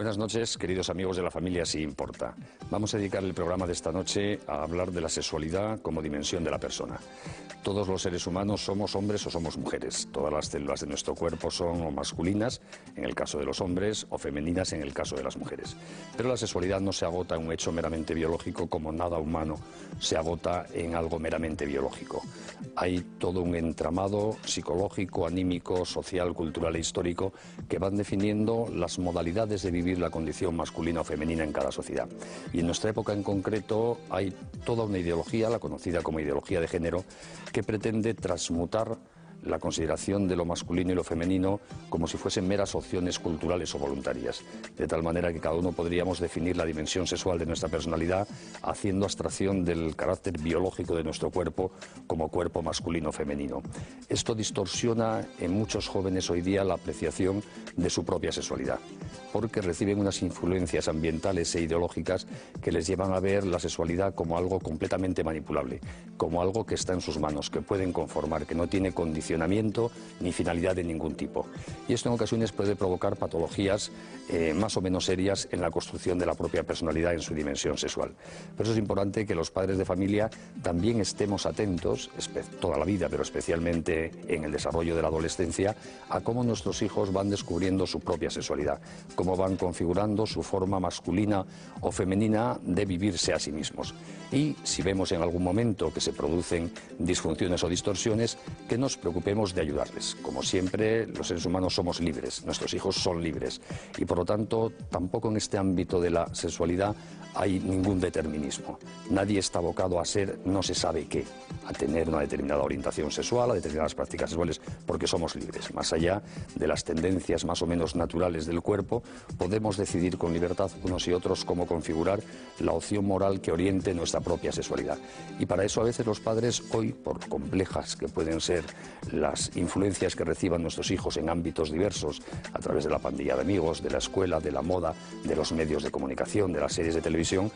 Buenas noches, queridos amigos de la familia Si Importa. Vamos a dedicar el programa de esta noche a hablar de la sexualidad como dimensión de la persona. Todos los seres humanos somos hombres o somos mujeres. Todas las células de nuestro cuerpo son o masculinas, en el caso de los hombres, o femeninas, en el caso de las mujeres. Pero la sexualidad no se agota en un hecho meramente biológico como nada humano se agota en algo meramente biológico. Hay todo un entramado psicológico, anímico, social, cultural e histórico que van definiendo las modalidades de vivir la condición masculina o femenina en cada sociedad. Y en nuestra época en concreto hay toda una ideología, la conocida como ideología de género, que pretende transmutar la consideración de lo masculino y lo femenino como si fuesen meras opciones culturales o voluntarias, de tal manera que cada uno podríamos definir la dimensión sexual de nuestra personalidad haciendo abstracción del carácter biológico de nuestro cuerpo como cuerpo masculino o femenino. Esto distorsiona en muchos jóvenes hoy día la apreciación de su propia sexualidad, porque reciben unas influencias ambientales e ideológicas que les llevan a ver la sexualidad como algo completamente manipulable, como algo que está en sus manos, que pueden conformar, que no tiene condiciones ni finalidad de ningún tipo. Y esto en ocasiones puede provocar patologías eh, más o menos serias en la construcción de la propia personalidad en su dimensión sexual. Por eso es importante que los padres de familia también estemos atentos, toda la vida, pero especialmente en el desarrollo de la adolescencia, a cómo nuestros hijos van descubriendo su propia sexualidad, cómo van configurando su forma masculina o femenina de vivirse a sí mismos. Y si vemos en algún momento que se producen disfunciones o distorsiones, que nos preocupemos de ayudarles. Como siempre, los seres humanos somos libres, nuestros hijos son libres y por lo tanto tampoco en este ámbito de la sexualidad hay ningún determinismo. Nadie está abocado a ser no se sabe qué, a tener una determinada orientación sexual, a determinadas prácticas sexuales, porque somos libres. Más allá de las tendencias más o menos naturales del cuerpo, podemos decidir con libertad unos y otros cómo configurar la opción moral que oriente nuestra propia sexualidad. Y para eso a veces los padres, hoy, por complejas que pueden ser las influencias que reciban nuestros hijos en ámbitos diversos, a través de la pandilla de amigos, de la escuela, de la moda, de los medios de comunicación, de las series de televisión,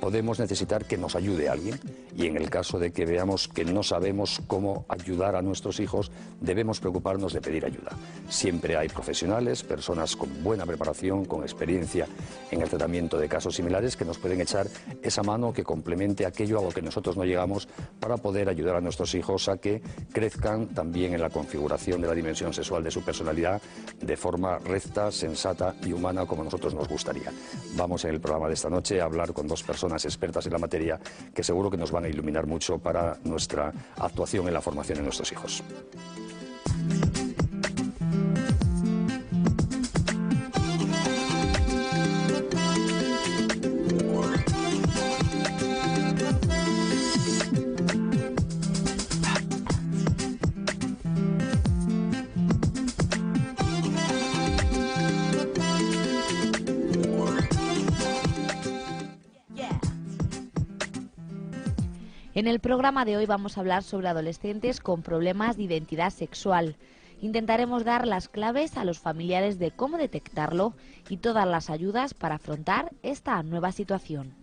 podemos necesitar que nos ayude alguien. Y en el caso de que veamos que no sabemos cómo ayudar a nuestros hijos, debemos preocuparnos de pedir ayuda. Siempre hay profesionales, personas con buena preparación, con experiencia en el tratamiento de casos similares, que nos pueden echar esa mano que aquello a lo que nosotros no llegamos para poder ayudar a nuestros hijos a que crezcan también en la configuración de la dimensión sexual de su personalidad de forma recta, sensata y humana como a nosotros nos gustaría. Vamos en el programa de esta noche a hablar con dos personas expertas en la materia que seguro que nos van a iluminar mucho para nuestra actuación en la formación de nuestros hijos. En el programa de hoy vamos a hablar sobre adolescentes con problemas de identidad sexual. Intentaremos dar las claves a los familiares de cómo detectarlo y todas las ayudas para afrontar esta nueva situación.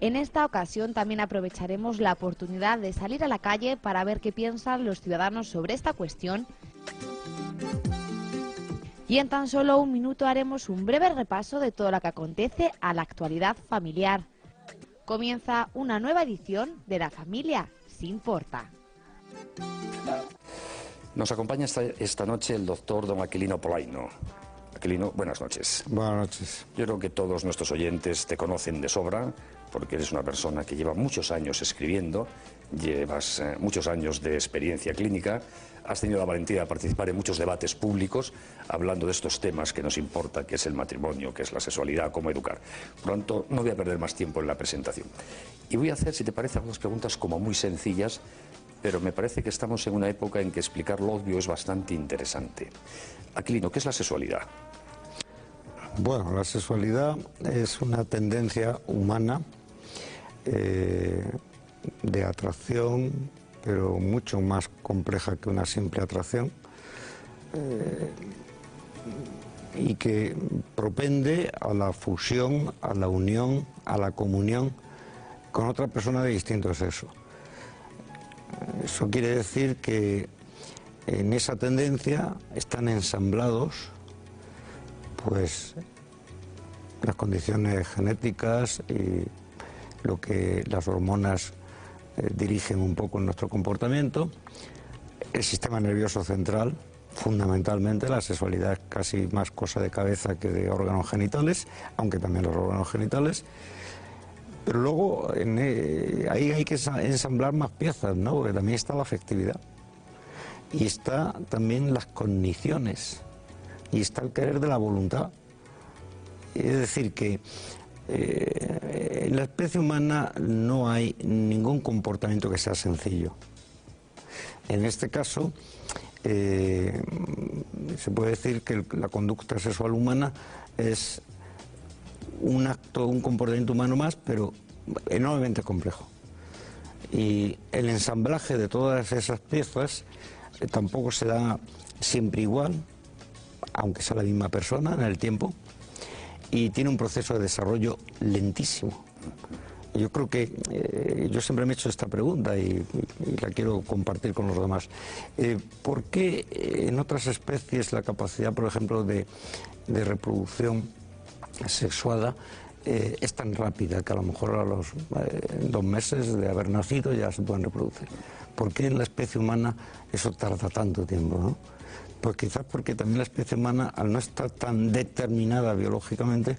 En esta ocasión también aprovecharemos la oportunidad de salir a la calle para ver qué piensan los ciudadanos sobre esta cuestión. Y en tan solo un minuto haremos un breve repaso de todo lo que acontece a la actualidad familiar comienza una nueva edición de La Familia sin importa. Nos acompaña esta, noche el doctor don Aquilino Polaino. Aquilino, buenas noches. Buenas noches. Yo creo que todos nuestros oyentes te conocen de sobra, porque eres una persona que lleva muchos años escribiendo, llevas eh, muchos años de experiencia clínica has tenido la valentía de participar en muchos debates públicos hablando de estos temas que nos importa, que es el matrimonio, que es la sexualidad, cómo educar. Por lo tanto, no voy a perder más tiempo en la presentación. Y voy a hacer, si te parece, algunas preguntas como muy sencillas, pero me parece que estamos en una época en que explicar lo obvio es bastante interesante. Aquilino, ¿qué es la sexualidad? Bueno, la sexualidad es una tendencia humana eh, de atracción, pero mucho más compleja que una simple atracción eh, y que propende a la fusión, a la unión, a la comunión con otra persona de distinto sexo. Eso quiere decir que en esa tendencia están ensamblados pues las condiciones genéticas y lo que las hormonas eh, dirigen un poco en nuestro comportamiento, el sistema nervioso central, fundamentalmente la sexualidad es casi más cosa de cabeza que de órganos genitales, aunque también los órganos genitales. Pero luego eh, ahí hay que ensamblar más piezas, ¿no? Porque también está la afectividad. Y está también las cogniciones. Y está el querer de la voluntad. Es decir, que eh, en la especie humana no hay ningún comportamiento que sea sencillo. En este caso, eh, se puede decir que la conducta sexual humana es un acto, un comportamiento humano más, pero enormemente complejo. Y el ensamblaje de todas esas piezas eh, tampoco se da siempre igual, aunque sea la misma persona en el tiempo, y tiene un proceso de desarrollo lentísimo. Yo creo que eh, yo siempre me he hecho esta pregunta y, la quiero compartir con los demás. Eh, ¿Por qué en otras especies la capacidad, por ejemplo, de, reproducción sexuada eh, es tan rápida que a lo mejor a los dos meses de haber nacido ya se pueden reproducir? ¿Por qué en la especie humana eso tarda tanto tiempo? Pues quizás porque también la especie humana, al no estar tan determinada biológicamente,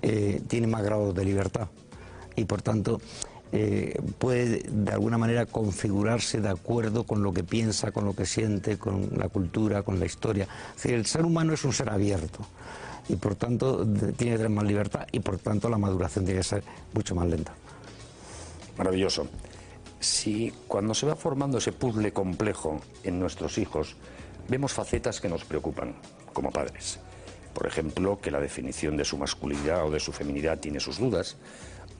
tiene más grados de libertad y por tanto eh, puede de alguna manera configurarse de acuerdo con lo que piensa, con lo que siente, con la cultura, con la historia. Es decir, el ser humano es un ser abierto y por tanto tiene que tener más libertad y por tanto la maduración tiene que ser mucho más lenta. Maravilloso. Si cuando se va formando ese puzzle complejo en nuestros hijos, vemos facetas que nos preocupan como padres. Por ejemplo, que la definición de su masculinidad o de su feminidad tiene sus dudas,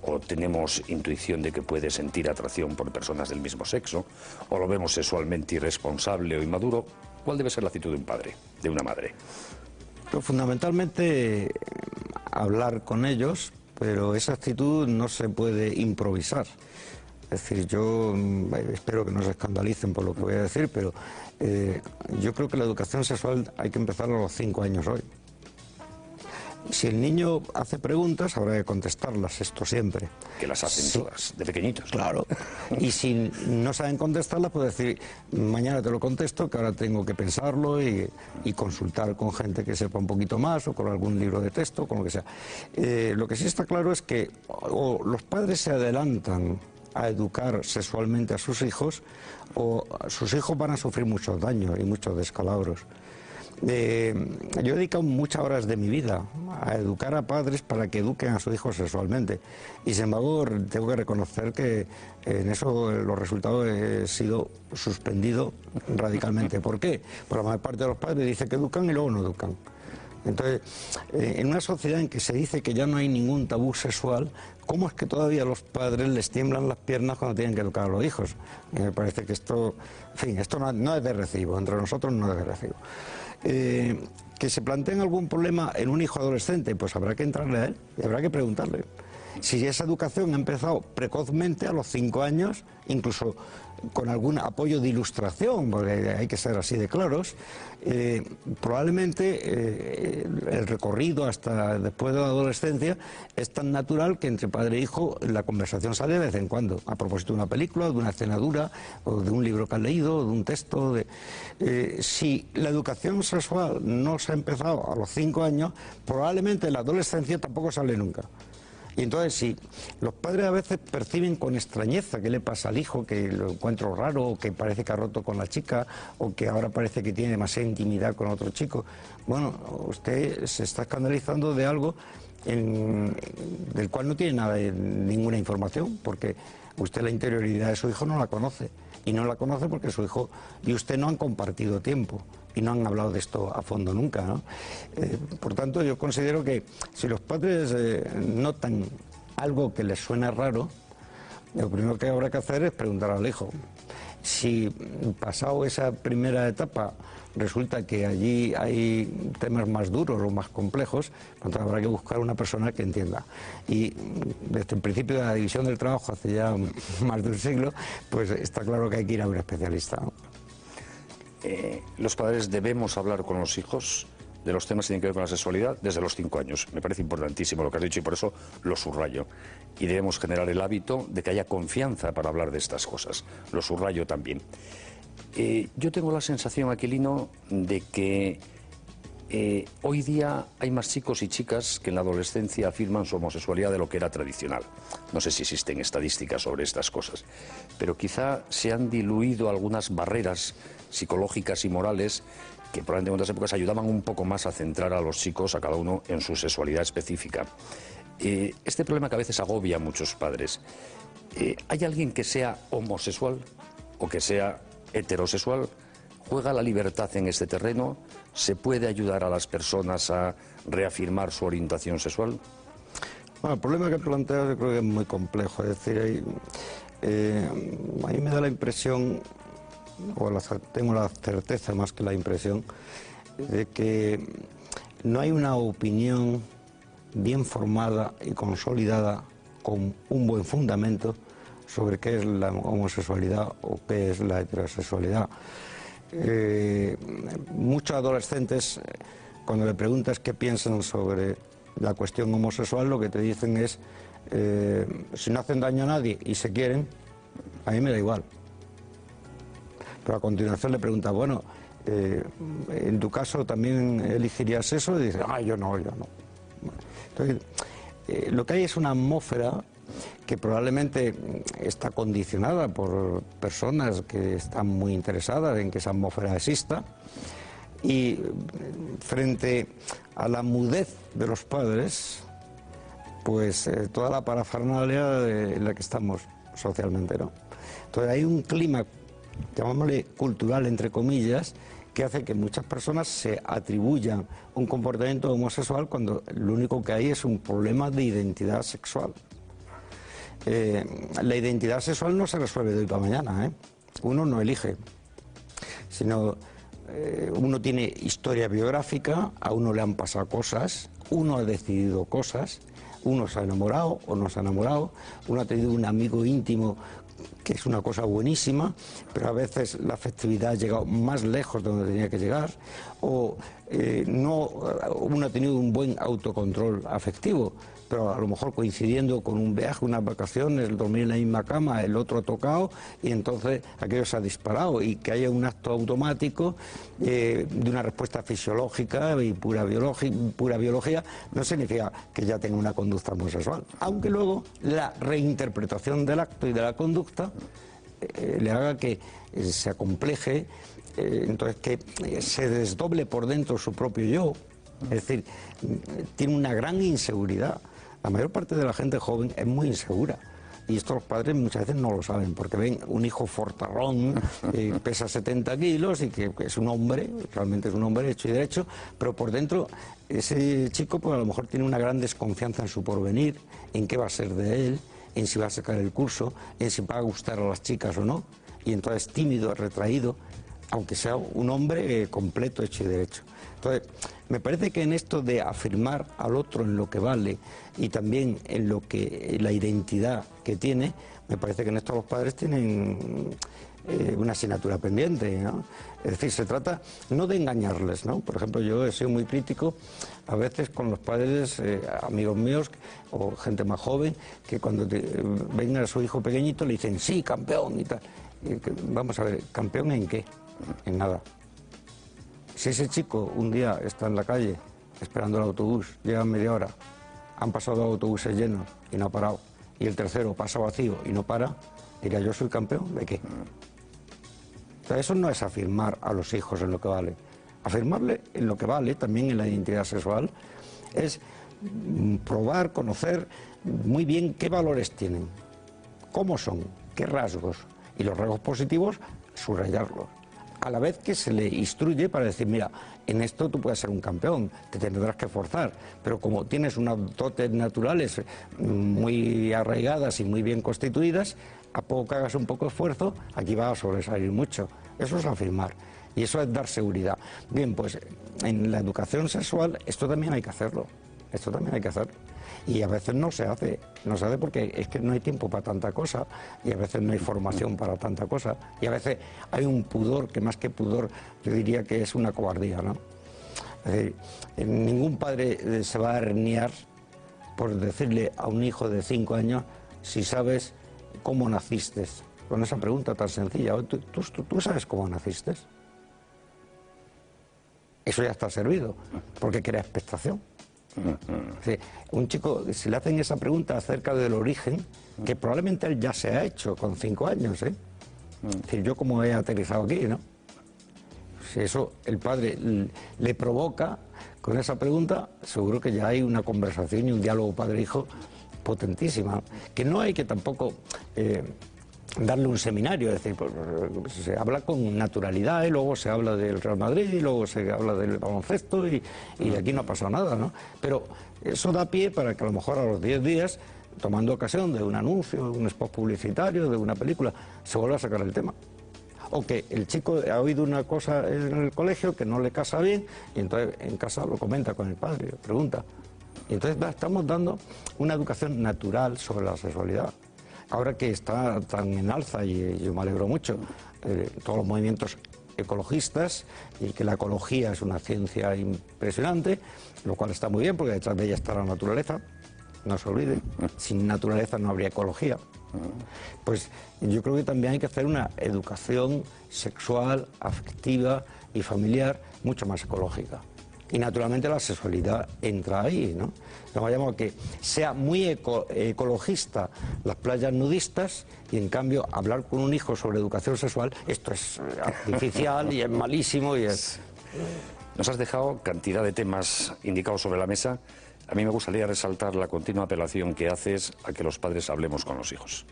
o tenemos intuición de que puede sentir atracción por personas del mismo sexo, o lo vemos sexualmente irresponsable o inmaduro, ¿cuál debe ser la actitud de un padre, de una madre? fundamentalmente hablar con ellos, pero esa actitud no se puede improvisar. Es decir, yo mm, espero que no se escandalicen por lo que voy a decir, pero eh, yo creo que la educación sexual hay que empezar a los cinco años hoy. Si el niño hace preguntas, habrá que contestarlas, esto siempre. Que las hacen todas, de pequeñitos. Claro. y si no saben contestarlas, puede decir, mañana te lo contesto, que ahora tengo que pensarlo y, consultar con gente que sepa un poquito más o con algún libro de texto, con lo que sea. Eh, lo que sí está claro es que o los padres se adelantan a educar sexualmente a sus hijos o sus hijos van a sufrir muchos daños y muchos descalabros. Eh, yo he dedicado muchas horas de mi vida a educar a padres para que eduquen a sus hijos sexualmente. Y sin embargo, tengo que reconocer que en eso los resultados he sido suspendido radicalmente. ¿Por qué? Porque la mayor parte de los padres dice que educan y luego no educan. Entonces, eh, en una sociedad en que se dice que ya no hay ningún tabú sexual, ¿cómo es que todavía los padres les tiemblan las piernas cuando tienen que educar a los hijos? me parece que esto, en fin, esto no, no es de recibo, entre nosotros no es de recibo. Eh, que se planteen algún problema en un hijo adolescente, pues habrá que entrarle a él y habrá que preguntarle. Si esa educación ha empezado precozmente a los cinco años, incluso con algún apoyo de ilustración, porque hay que ser así de claros, eh, probablemente eh, el recorrido hasta después de la adolescencia es tan natural que entre padre e hijo la conversación sale de vez en cuando, a propósito de una película, de una escena dura, o de un libro que han leído, de un texto. Eh, si la educación sexual no se ha empezado a los cinco años, probablemente en la adolescencia tampoco sale nunca. Y entonces si los padres a veces perciben con extrañeza qué le pasa al hijo, que lo encuentro raro, o que parece que ha roto con la chica, o que ahora parece que tiene demasiada intimidad con otro chico. Bueno, usted se está escandalizando de algo del cual no tiene nada, ninguna información, porque usted la interioridad de su hijo no la conoce. Y no la conoce porque su hijo y usted no han compartido tiempo y no han hablado de esto a fondo nunca. ¿no? Eh, por tanto, yo considero que si los padres eh, notan algo que les suena raro, lo primero que habrá que hacer es preguntar al hijo. Si pasado esa primera etapa resulta que allí hay temas más duros o más complejos, entonces habrá que buscar una persona que entienda. Y desde el principio de la división del trabajo, hace ya más de un siglo, pues está claro que hay que ir a un especialista. Eh, los padres debemos hablar con los hijos, de los temas que tienen que ver con la sexualidad desde los cinco años. Me parece importantísimo lo que has dicho y por eso lo subrayo. Y debemos generar el hábito de que haya confianza para hablar de estas cosas. Lo subrayo también. Eh, yo tengo la sensación, Aquilino, de que eh, hoy día hay más chicos y chicas que en la adolescencia afirman su homosexualidad de lo que era tradicional. No sé si existen estadísticas sobre estas cosas, pero quizá se han diluido algunas barreras psicológicas y morales que probablemente en otras épocas ayudaban un poco más a centrar a los chicos, a cada uno, en su sexualidad específica. Eh, este problema que a veces agobia a muchos padres. Eh, ¿Hay alguien que sea homosexual o que sea heterosexual? ¿Juega la libertad en este terreno? ¿Se puede ayudar a las personas a reafirmar su orientación sexual? Bueno, el problema que planteas yo creo que es muy complejo. Es decir, eh, a mí me da la impresión tengo la certeza más que la impresión, de que no hay una opinión bien formada y consolidada con un buen fundamento sobre qué es la homosexualidad o qué es la heterosexualidad. Eh, muchos adolescentes, cuando le preguntas qué piensan sobre la cuestión homosexual, lo que te dicen es, eh, si no hacen daño a nadie y se quieren, a mí me da igual. Pero a continuación le pregunta, bueno, eh, en tu caso también elegirías eso, y dice, ah, yo no, yo no. Entonces, eh, lo que hay es una atmósfera que probablemente está condicionada por personas que están muy interesadas en que esa atmósfera exista y frente a la mudez de los padres, pues eh, toda la parafernalia en la que estamos socialmente, ¿no? Entonces hay un clima llamámosle cultural, entre comillas, que hace que muchas personas se atribuyan un comportamiento homosexual cuando lo único que hay es un problema de identidad sexual. Eh, la identidad sexual no se resuelve de hoy para mañana, ¿eh? uno no elige, sino eh, uno tiene historia biográfica, a uno le han pasado cosas, uno ha decidido cosas, uno se ha enamorado o no se ha enamorado, uno ha tenido un amigo íntimo que es una cosa buenísima, pero a veces la afectividad ha llegado más lejos de donde tenía que llegar, o eh, no, uno ha tenido un buen autocontrol afectivo, pero a lo mejor coincidiendo con un viaje, unas vacaciones, el dormir en la misma cama, el otro ha tocado y entonces aquello se ha disparado y que haya un acto automático eh, de una respuesta fisiológica y pura, pura biología no significa que ya tenga una conducta homosexual, aunque luego la reinterpretación del acto y de la conducta eh, le haga que eh, se acompleje, entonces que se desdoble por dentro su propio yo, es decir, tiene una gran inseguridad. La mayor parte de la gente joven es muy insegura. Y esto los padres muchas veces no lo saben, porque ven un hijo fortarrón, que pesa 70 kilos y que, es un hombre, realmente es un hombre hecho y derecho, pero por dentro ese chico pues a lo mejor tiene una gran desconfianza en su porvenir, en qué va a ser de él, en si va a sacar el curso, en si va a gustar a las chicas o no, y entonces tímido, retraído, aunque sea un hombre eh, completo, hecho y derecho. Entonces, me parece que en esto de afirmar al otro en lo que vale y también en lo que la identidad que tiene, me parece que en esto los padres tienen eh, una asignatura pendiente. ¿no? Es decir, se trata no de engañarles, ¿no? Por ejemplo, yo he sido muy crítico a veces con los padres, eh, amigos míos o gente más joven, que cuando venga a su hijo pequeñito le dicen, sí, campeón y tal. vamos a ver, ¿campeón en qué? En nada. Si ese chico un día está en la calle esperando el autobús, llega media hora, han pasado autobuses llenos y no ha parado, y el tercero pasa vacío y no para, diría yo soy campeón, ¿de qué? eso no es afirmar a los hijos en lo que vale. Afirmarle en lo que vale, también en la identidad sexual, es mm, probar, conocer muy bien qué valores tienen, cómo son, qué rasgos, y los rasgos positivos, subrayarlos a la vez que se le instruye para decir, mira, en esto tú puedes ser un campeón, te tendrás que forzar, pero como tienes unas dotes naturales muy arraigadas y muy bien constituidas, a poco hagas un poco de esfuerzo, aquí va a sobresalir mucho. Eso es afirmar. Y eso es dar seguridad. Bien, pues en la educación sexual esto también hay que hacerlo. Esto también hay que hacerlo y a veces no se hace, no se hace porque es que no hay tiempo para tanta cosa y a veces no hay formación para tanta cosa y a veces hay un pudor que más que pudor yo diría que es una cobardía, ¿no? ningún padre eh, se va a herniar por decirle a un hijo de cinco años si sabes cómo naciste. Con esa pregunta tan sencilla. ¿Tú, tú sabes cómo naciste? Eso ya está servido, porque crea expectación. Un chico, si le hacen esa pregunta acerca del origen, que probablemente él ya se ha hecho con cinco años, ¿eh? Es decir, yo como he aterrizado aquí, ¿no? Si eso el padre le provoca con esa pregunta, seguro que ya hay una conversación y un diálogo padre-hijo potentísima. Que no hay que tampoco eh, darle un seminario, es decir, pues, se habla con naturalidad y luego se habla del Real Madrid y luego se habla del baloncesto y, y aquí no ha pasado nada, ¿no? Pero eso da pie para que a lo mejor a los 10 días, tomando ocasión de un anuncio, de un spot publicitario, de una película, se vuelva a sacar el tema o que el chico ha oído una cosa en el colegio que no le casa bien y entonces en casa lo comenta con el padre, pregunta. Y entonces estamos dando una educación natural sobre la sexualidad. Ahora que está tan en alza, y yo me alegro mucho, eh, todos los movimientos ecologistas y que la ecología es una ciencia impresionante, lo cual está muy bien porque detrás de ella está la naturaleza, no se olvide, sin naturaleza no habría ecología. Pues yo creo que también hay que hacer una educación sexual, afectiva y familiar mucho más ecológica. Y naturalmente la sexualidad entra ahí, ¿no? No vayamos a que sea muy ecologista las playas nudistas y en cambio hablar con un hijo sobre educación sexual, esto es artificial y es malísimo y es... Nos has dejado cantidad de temas indicados sobre la mesa. A mí me gustaría resaltar la continua apelación que haces a que los padres hablemos con los hijos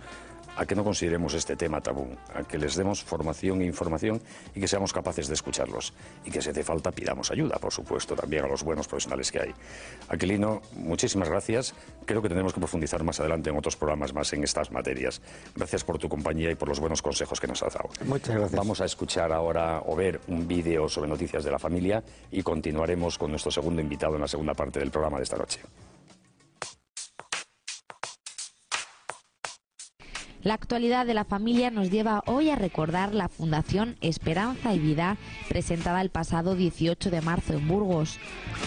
a que no consideremos este tema tabú, a que les demos formación e información y que seamos capaces de escucharlos. Y que si hace falta pidamos ayuda, por supuesto, también a los buenos profesionales que hay. Aquilino, muchísimas gracias. Creo que tendremos que profundizar más adelante en otros programas más en estas materias. Gracias por tu compañía y por los buenos consejos que nos has dado. Muchas gracias. Vamos a escuchar ahora o ver un vídeo sobre noticias de la familia y continuaremos con nuestro segundo invitado en la segunda parte del programa de esta noche. La actualidad de la familia nos lleva hoy a recordar la Fundación Esperanza y Vida, presentada el pasado 18 de marzo en Burgos.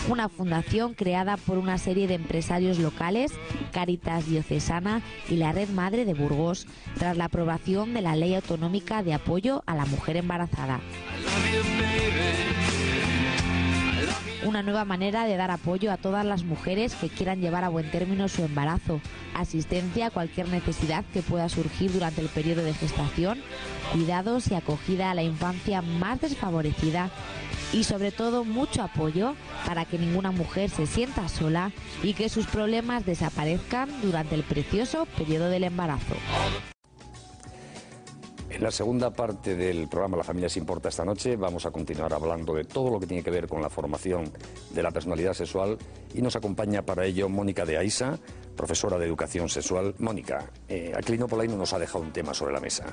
Una fundación creada por una serie de empresarios locales, Caritas Diocesana y la Red Madre de Burgos, tras la aprobación de la Ley Autonómica de Apoyo a la Mujer Embarazada una nueva manera de dar apoyo a todas las mujeres que quieran llevar a buen término su embarazo, asistencia a cualquier necesidad que pueda surgir durante el periodo de gestación, cuidados y acogida a la infancia más desfavorecida. Y sobre todo mucho apoyo para que ninguna mujer se sienta sola y que sus problemas desaparezcan durante el precioso periodo del embarazo. En la segunda parte del programa La familia se importa esta noche vamos a continuar hablando de todo lo que tiene que ver con la formación de la personalidad sexual y nos acompaña para ello Mónica de Aisa, profesora de educación sexual. Mónica, eh, Polaino nos ha dejado un tema sobre la mesa.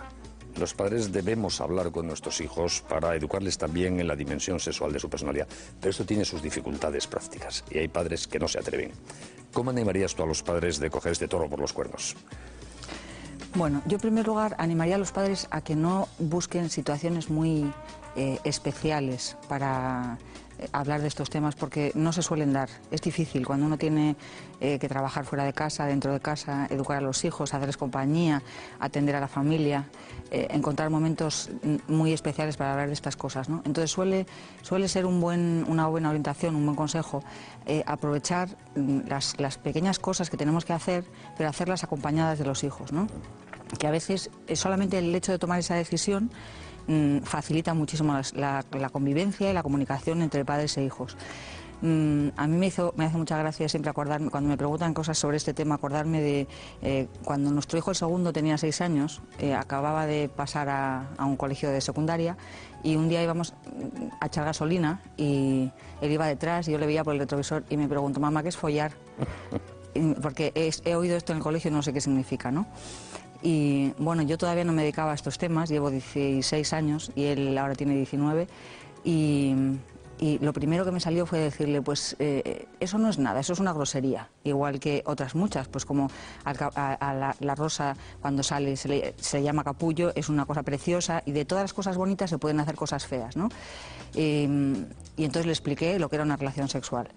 Los padres debemos hablar con nuestros hijos para educarles también en la dimensión sexual de su personalidad, pero esto tiene sus dificultades prácticas y hay padres que no se atreven. ¿Cómo animarías tú a los padres de coger este toro por los cuernos? Bueno, yo en primer lugar animaría a los padres a que no busquen situaciones muy eh, especiales para eh, hablar de estos temas porque no se suelen dar. Es difícil cuando uno tiene eh, que trabajar fuera de casa, dentro de casa, educar a los hijos, hacerles compañía, atender a la familia, encontrar momentos muy especiales para hablar de estas cosas. Entonces suele, suele ser una buena orientación, un buen consejo, aprovechar mm, las, pequeñas cosas que tenemos que hacer, pero hacerlas acompañadas de los hijos. Que a veces solamente el hecho de tomar esa decisión mm, facilita muchísimo la, convivencia y la comunicación entre padres e hijos. Mm, a mí me, hizo, me hace mucha gracia siempre acordarme, cuando me preguntan cosas sobre este tema, acordarme de eh, cuando nuestro hijo el segundo tenía seis años, eh, acababa de pasar a, un colegio de secundaria y un día íbamos a echar gasolina y él iba detrás y yo le veía por el retrovisor y me preguntó, mamá, ¿qué es follar? Porque he oído esto en el colegio y no sé qué significa, ¿no? Y bueno, yo todavía no me dedicaba a estos temas, llevo 16 años y él ahora tiene 19. Y, lo primero que me salió fue decirle, pues eh, eso no es nada, eso es una grosería, igual que otras muchas, pues como a, la, rosa cuando sale se le, llama capullo, es una cosa preciosa y de todas las cosas bonitas se pueden hacer cosas feas, ¿no? y entonces le expliqué lo que era una relación sexual.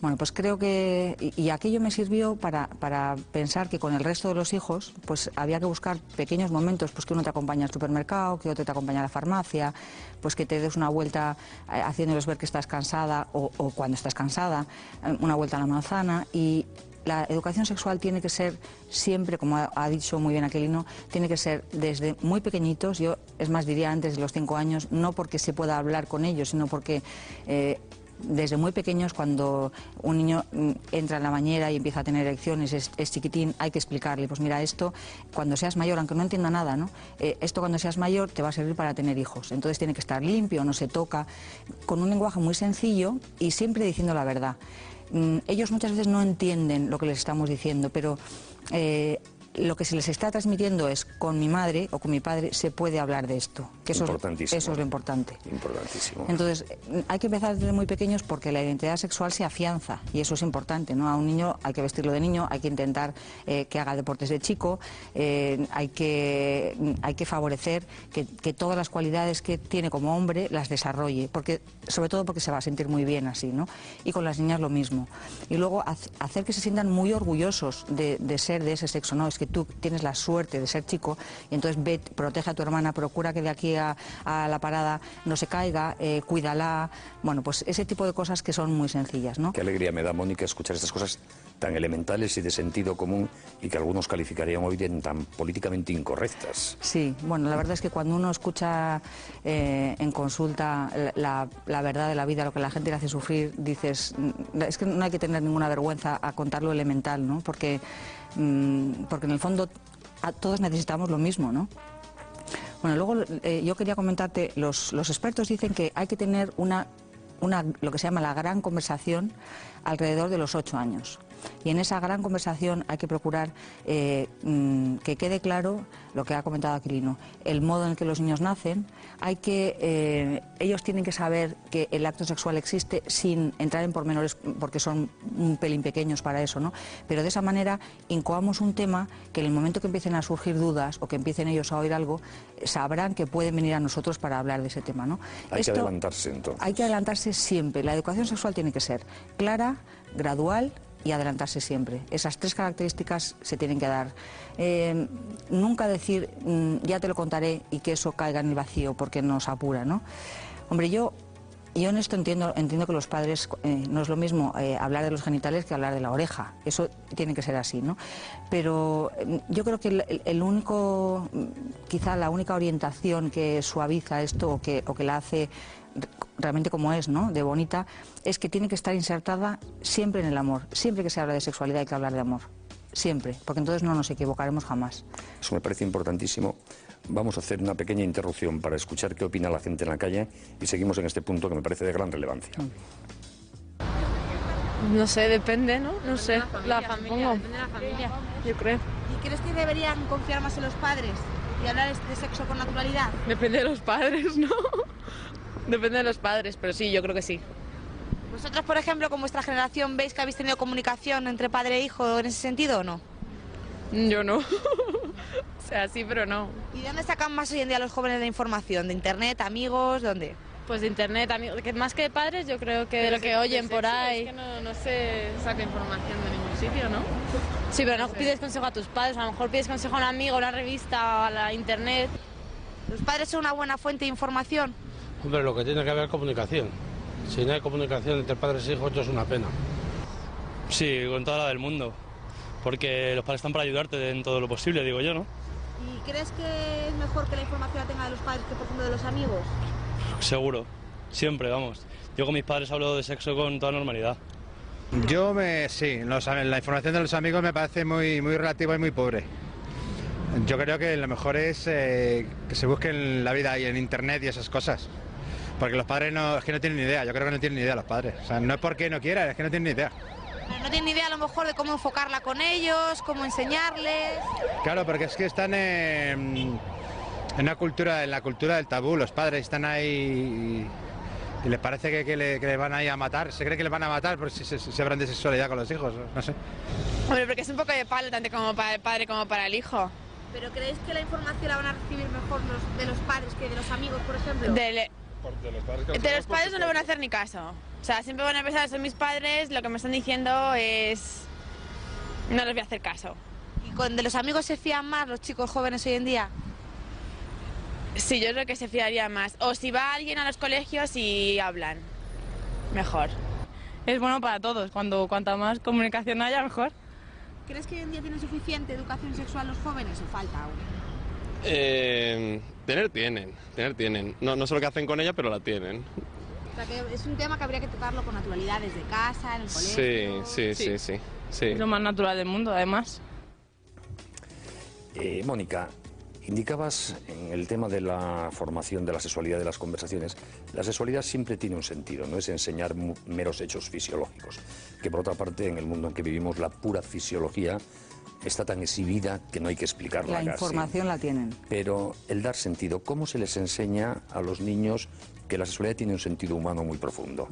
Bueno, pues creo que, y, aquello me sirvió para, para, pensar que con el resto de los hijos, pues había que buscar pequeños momentos, pues que uno te acompaña al supermercado, que otro te acompaña a la farmacia, pues que te des una vuelta eh, haciéndoles ver que estás cansada o, cuando estás cansada, eh, una vuelta a la manzana. Y la educación sexual tiene que ser siempre, como ha, dicho muy bien Aquelino, tiene que ser desde muy pequeñitos, yo es más diría antes de los cinco años, no porque se pueda hablar con ellos, sino porque eh, desde muy pequeños, cuando un niño mm, entra en la bañera y empieza a tener erecciones, es, chiquitín, hay que explicarle, pues mira, esto cuando seas mayor, aunque no entienda nada, ¿no? Eh, esto cuando seas mayor te va a servir para tener hijos. Entonces tiene que estar limpio, no se toca, con un lenguaje muy sencillo y siempre diciendo la verdad. Mm, ellos muchas veces no entienden lo que les estamos diciendo, pero eh, lo que se les está transmitiendo es con mi madre o con mi padre se puede hablar de esto. Que eso, es, eso es lo importante. Importantísimo. Entonces, hay que empezar desde muy pequeños porque la identidad sexual se afianza y eso es importante. ¿no? A un niño hay que vestirlo de niño, hay que intentar eh, que haga deportes de chico, eh, hay, que, hay que favorecer que, todas las cualidades que tiene como hombre las desarrolle, porque, sobre todo porque se va a sentir muy bien así. ¿no? Y con las niñas lo mismo. Y luego hacer que se sientan muy orgullosos de, de ser de ese sexo. ¿no? Que tú tienes la suerte de ser chico y entonces ve, protege a tu hermana, procura que de aquí a, la parada no se caiga, eh, cuídala, bueno, pues ese tipo de cosas que son muy sencillas, ¿no? Qué alegría me da, Mónica, escuchar estas cosas tan elementales y de sentido común y que algunos calificarían hoy de tan políticamente incorrectas. Sí, bueno, la verdad es que cuando uno escucha eh, en consulta la, la, verdad de la vida, lo que la gente le hace sufrir, dices, es que no hay que tener ninguna vergüenza a contar lo elemental, ¿no? Porque porque en el fondo todos necesitamos lo mismo, ¿no? Bueno, luego eh, yo quería comentarte, los, los expertos dicen que hay que tener una, una, lo que se llama la gran conversación alrededor de los ocho años. Y en esa gran conversación hay que procurar eh, mm, que quede claro lo que ha comentado Aquilino, el modo en el que los niños nacen. Hay que, eh, ellos tienen que saber que el acto sexual existe sin entrar en pormenores porque son un pelín pequeños para eso, ¿no? Pero de esa manera incoamos un tema que en el momento que empiecen a surgir dudas o que empiecen ellos a oír algo, sabrán que pueden venir a nosotros para hablar de ese tema, ¿no? Hay que adelantarse entonces. Hay que adelantarse siempre. La educación sexual tiene que ser clara, gradual y adelantarse siempre. Esas tres características se tienen que dar. Eh, nunca decir, mm, ya te lo contaré y que eso caiga en el vacío porque nos apura, ¿no? Hombre, yo, yo en esto entiendo, entiendo que los padres eh, no es lo mismo eh, hablar de los genitales que hablar de la oreja. Eso tiene que ser así, ¿no? Pero yo creo que el, único, quizá la única orientación que suaviza esto o que, o que la hace realmente como es, ¿no? De bonita, es que tiene que estar insertada siempre en el amor. Siempre que se habla de sexualidad hay que hablar de amor. Siempre, porque entonces no nos equivocaremos jamás. Eso me parece importantísimo. Vamos a hacer una pequeña interrupción para escuchar qué opina la gente en la calle y seguimos en este punto que me parece de gran relevancia. No sé, depende, ¿no? No sé. La familia, depende de la familia, yo creo. ¿Y crees que deberían confiar más en los padres y hablar de sexo con naturalidad? Depende de los padres, ¿no? Depende de los padres, pero sí, yo creo que sí. ¿Vosotros, por ejemplo, con vuestra generación, veis que habéis tenido comunicación entre padre e hijo en ese sentido o no? Yo no. o sea, sí, pero no. ¿Y de dónde sacan más hoy en día los jóvenes de información? ¿De internet, amigos? ¿Dónde? Pues de internet, amigos. más que de padres, yo creo que de lo que oyen por ahí. Es que no, no se saca información de ningún sitio, ¿no? Sí, pero no pides consejo a tus padres, a lo mejor pides consejo a un amigo, a una revista, a la internet. ¿Los padres son una buena fuente de información? Hombre, lo que tiene que haber es comunicación. Si no hay comunicación entre padres e hijos, esto es una pena. Sí, con toda la del mundo. Porque los padres están para ayudarte en todo lo posible, digo yo, ¿no? ¿Y crees que es mejor que la información la tenga de los padres que por ejemplo de los amigos? Seguro, siempre, vamos. Yo con mis padres hablo de sexo con toda normalidad. Yo me, sí, la información de los amigos me parece muy, muy relativa y muy pobre. Yo creo que lo mejor es eh, que se busquen la vida ahí en internet y esas cosas. Porque los padres no, es que no tienen ni idea, yo creo que no tienen ni idea los padres. O sea, no es porque no quieran, es que no tienen ni idea. no tienen ni idea a lo mejor de cómo enfocarla con ellos, cómo enseñarles. Claro, porque es que están en, una cultura, en la cultura del tabú, los padres están ahí y les parece que, que le, que le van a ir a matar, se cree que les van a matar por si se, se hablan de sexualidad con los hijos, no sé. Hombre, porque es un poco de palo tanto como para el padre como para el hijo. ¿Pero creéis que la información la van a recibir mejor los, de los padres que de los amigos, por ejemplo? De, de los padres no le van a hacer ni caso. O sea, siempre van a pensar, son mis padres, lo que me están diciendo es... No les voy a hacer caso. ¿Y con de los amigos se fían más los chicos jóvenes hoy en día? Sí, yo creo que se fiaría más. O si va alguien a los colegios y hablan. Mejor. Es bueno para todos. Cuando cuanta más comunicación haya, mejor. ¿Crees que hoy en día tienen suficiente educación sexual los jóvenes o falta aún? Eh, tener tienen, tener tienen. No, no sé lo que hacen con ella, pero la tienen. O sea, que es un tema que habría que tocarlo con naturalidad desde casa, en el Sí, colegio. sí, sí, sí. sí. Es lo más natural del mundo, además. Eh, Mónica, indicabas en el tema de la formación de la sexualidad de las conversaciones, la sexualidad siempre tiene un sentido, no es enseñar meros hechos fisiológicos, que por otra parte en el mundo en que vivimos la pura fisiología está tan exhibida que no hay que explicarla La casi. información la tienen. Pero el dar sentido, ¿cómo se les enseña a los niños que la sexualidad tiene un sentido humano muy profundo?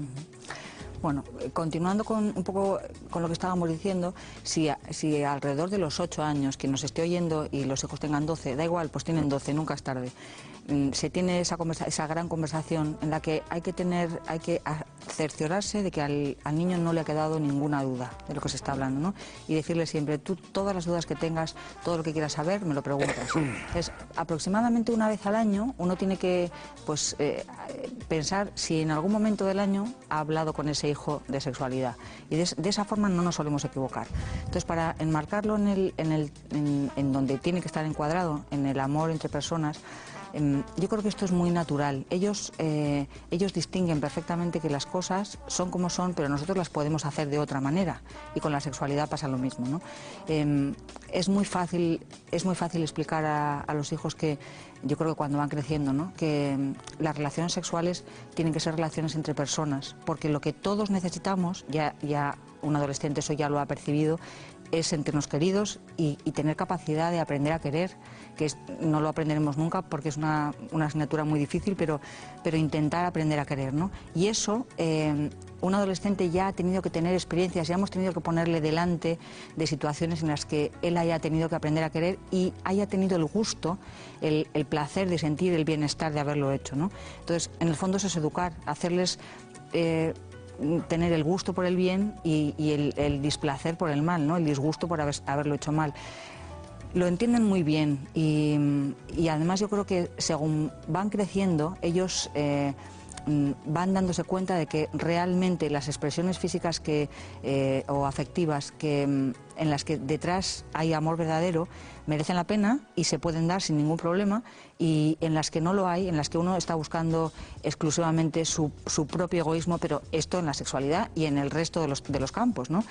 Bueno, continuando con un poco con lo que estábamos diciendo, si, si alrededor de los 8 años, quien nos esté oyendo y los hijos tengan 12, da igual, pues tienen 12, nunca es tarde, se tiene esa, conversa- esa gran conversación en la que hay que tener, hay que cerciorarse de que al, al niño no le ha quedado ninguna duda de lo que se está hablando, ¿no? Y decirle siempre, tú todas las dudas que tengas, todo lo que quieras saber, me lo preguntas. Es aproximadamente una vez al año uno tiene que, pues, eh, pensar si en algún momento del año ha hablado con ese hijo de sexualidad. Y de, es- de esa forma no nos solemos equivocar. Entonces, para enmarcarlo en, el, en, el, en, en donde tiene que estar encuadrado, en el amor entre personas, yo creo que esto es muy natural. Ellos, eh, ellos distinguen perfectamente que las cosas son como son, pero nosotros las podemos hacer de otra manera. Y con la sexualidad pasa lo mismo. ¿no? Em, es, muy fácil, es muy fácil explicar a, a los hijos que yo creo que cuando van creciendo, ¿no? que mm, las relaciones sexuales tienen que ser relaciones entre personas, porque lo que todos necesitamos, ya, ya un adolescente eso ya lo ha percibido, es sentirnos queridos y, tener capacidad de aprender a querer, que no lo aprenderemos nunca porque es una, una asignatura muy difícil, pero, pero intentar aprender a querer. ¿no? Y eso, eh, un adolescente ya ha tenido que tener experiencias, ya hemos tenido que ponerle delante de situaciones en las que él haya tenido que aprender a querer y haya tenido el gusto, el, el placer de sentir el bienestar de haberlo hecho. ¿no? Entonces, en el fondo eso es educar, hacerles... eh, tener el gusto por el bien y, el, displacer por el mal, ¿no? el disgusto por haber- haberlo hecho mal. Lo entienden muy bien y, y además yo creo que según van creciendo, ellos eh, mm, van dándose cuenta de que realmente las expresiones físicas que, eh, o afectivas que, mm, en las que detrás hay amor verdadero merecen la pena y se pueden dar sin ningún problema y en las que no lo hay, en las que uno está buscando exclusivamente su, su propio egoísmo, pero esto en la sexualidad y en el resto de los, de los campos. ¿no?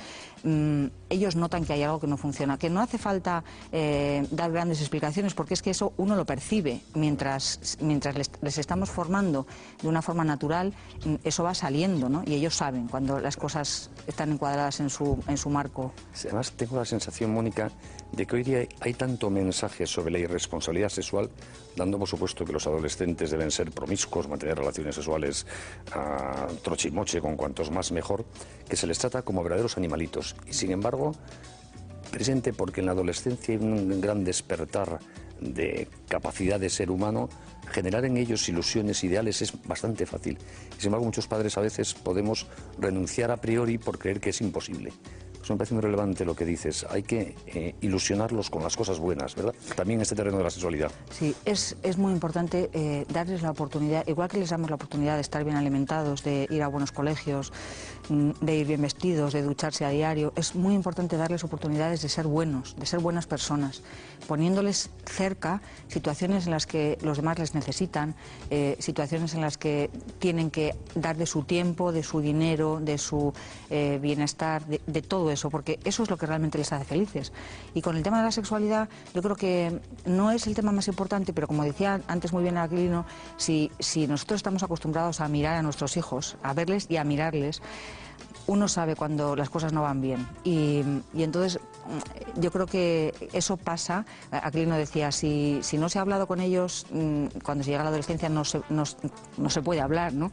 Mm, ellos notan que hay algo que no funciona, que no hace falta eh, dar grandes explicaciones porque es que eso uno lo percibe mientras, mientras les, les estamos formando de una forma natural, mm, eso va saliendo ¿no? y ellos saben cuando las cosas están encuadradas en su, en su marco. Además, tengo la sensación, Mónica, de que hoy día hay- tanto mensaje sobre la irresponsabilidad sexual, dando por supuesto que los adolescentes deben ser promiscuos, mantener relaciones sexuales a trochimoche con cuantos más mejor, que se les trata como verdaderos animalitos. Y sin embargo, presente porque en la adolescencia hay un gran despertar de capacidad de ser humano, generar en ellos ilusiones ideales es bastante fácil. Sin embargo, muchos padres a veces podemos renunciar a priori por creer que es imposible. Eso me parece muy relevante lo que dices. Hay que eh, ilusionarlos con las cosas buenas, ¿verdad? También en este terreno de la sexualidad. Sí, es, es muy importante eh, darles la oportunidad, igual que les damos la oportunidad de estar bien alimentados, de ir a buenos colegios, de ir bien vestidos, de ducharse a diario, es muy importante darles oportunidades de ser buenos, de ser buenas personas, poniéndoles cerca situaciones en las que los demás les necesitan, eh, situaciones en las que tienen que dar de su tiempo, de su dinero, de su eh, bienestar, de, todo eso, porque eso es lo que realmente les hace felices. Y con el tema de la sexualidad, yo creo que no es el tema más importante, pero como decía antes muy bien Aquilino, si nosotros estamos acostumbrados a mirar a nuestros hijos, a verles y a mirarles, uno sabe cuando las cosas no van bien. Y, entonces mm, yo creo que eso pasa. Aquilino decía, si, no se ha hablado con ellos, mm, cuando se llega a la adolescencia no se, no, no se puede hablar, ¿no?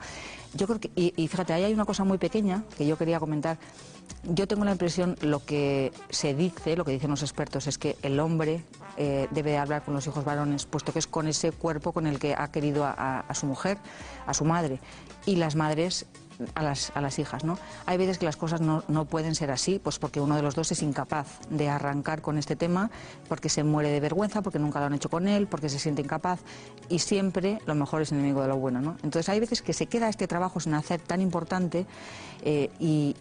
yo creo que, y, fíjate, ahí hay una cosa muy pequeña que yo quería comentar. Yo tengo la impresión, lo que se dice, lo que dicen los expertos, es que el hombre eh, debe hablar con los hijos varones, puesto que es con ese cuerpo con el que ha querido a su mujer, a su madre. Y las madres a las, a las hijas. ¿no? Hay veces que las cosas no, no, pueden ser así, pues porque uno de los dos es incapaz de arrancar con este tema, porque se muere de vergüenza, porque nunca lo han hecho con él, porque se siente incapaz y siempre lo mejor es enemigo de lo bueno. ¿no? Entonces hay veces que se queda este trabajo sin hacer tan importante eh, y,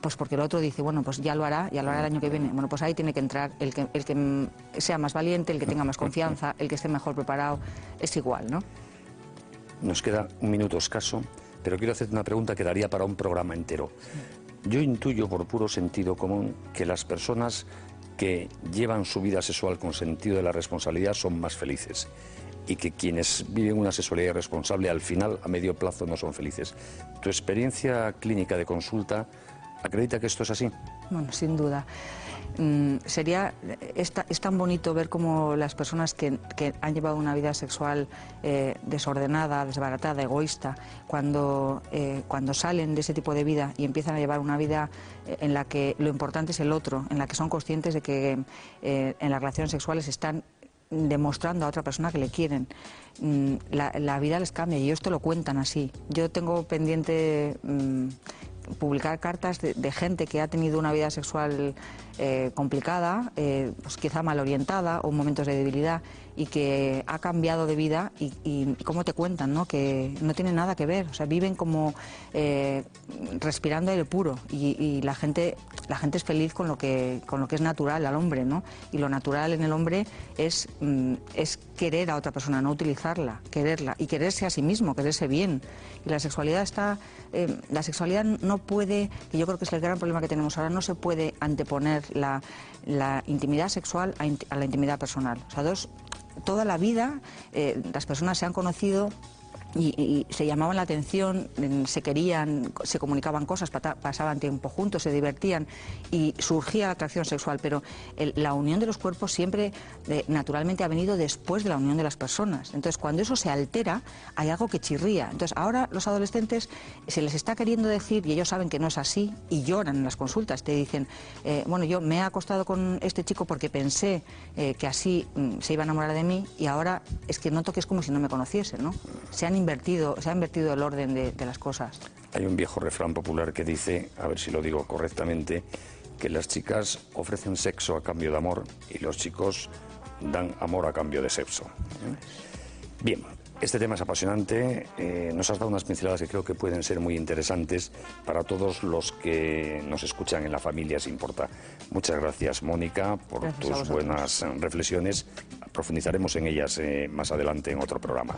pues porque el otro dice, bueno, pues ya lo hará, ya lo hará el año que viene. Bueno, pues ahí tiene que entrar el que, el que sea más valiente, el que tenga más confianza, el que esté mejor preparado, es igual, ¿no? Nos queda un minuto escaso pero quiero hacerte una pregunta que daría para un programa entero. Yo intuyo por puro sentido común que las personas que llevan su vida sexual con sentido de la responsabilidad son más felices y que quienes viven una sexualidad irresponsable al final, a medio plazo, no son felices. ¿Tu experiencia clínica de consulta acredita que esto es así? Bueno, sin duda. Mm, sería es, tan bonito ver cómo las personas que, han llevado una vida sexual eh, desordenada, desbaratada, egoísta, cuando, eh, cuando salen de ese tipo de vida y empiezan a llevar una vida eh, en la que lo importante es el otro, en la que son conscientes de que en las relaciones sexuales están demostrando a otra persona que le quieren. Mm, la, vida les cambia y ellos te lo cuentan así. Yo tengo pendiente mm, publicar cartas de, gente que ha tenido una vida sexual eh, complicada, eh, pues quizá mal orientada o momentos de debilidad y que ha cambiado de vida y, y, cómo te cuentan, ¿no? que no tiene nada que ver, o sea, viven como eh, respirando aire puro y, la gente la gente es feliz con lo que con lo que es natural al hombre, ¿no? Y lo natural en el hombre es, mm, querer a otra persona, no utilizarla, quererla y quererse a sí mismo, quererse bien. Y la sexualidad está la sexualidad no puede, que yo creo que es el gran problema que tenemos ahora, no se puede anteponer la, intimidad sexual a, la intimidad personal. O sea, dos, toda la vida eh, las personas se han conocido y, se llamaban la atención, se querían, se comunicaban cosas, pasaban tiempo juntos, se divertían y surgía la atracción sexual, pero la unión de los cuerpos siempre eh, naturalmente ha venido después de la unión de las personas. Entonces, cuando eso se altera, hay algo que chirría. Entonces, ahora los adolescentes se les está queriendo decir, y ellos saben que no es así, y lloran en las consultas, te dicen, eh, bueno, yo me he acostado con este chico porque pensé eh, que así mm, se iba a enamorar de mí y ahora es que noto que es como si no me conociese, ¿no? Se han se ha invertido el orden de, de las cosas. Hay un viejo refrán popular que dice, a ver si lo digo correctamente, que las chicas ofrecen sexo a cambio de amor y los chicos dan amor a cambio de sexo. Bien, este tema es apasionante. Eh, nos has dado unas pinceladas que creo que pueden ser muy interesantes para todos los que nos escuchan en la familia, si importa. Muchas gracias, Mónica, por tus buenas reflexiones. Profundizaremos en ellas eh, más adelante en otro programa.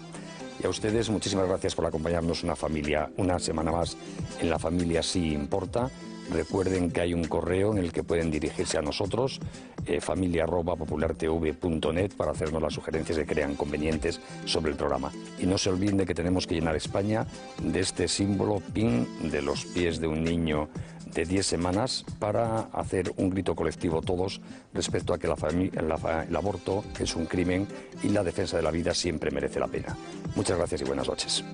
Y a ustedes, muchísimas gracias por acompañarnos una familia, una semana más en la familia, si importa. Recuerden que hay un correo en el que pueden dirigirse a nosotros, eh, familia.populartv.net, para hacernos las sugerencias que crean convenientes sobre el programa. Y no se olviden de que tenemos que llenar España de este símbolo PIN de los pies de un niño de 10 semanas para hacer un grito colectivo todos respecto a que el aborto es un crimen y la defensa de la vida siempre merece la pena. Muchas gracias y buenas noches.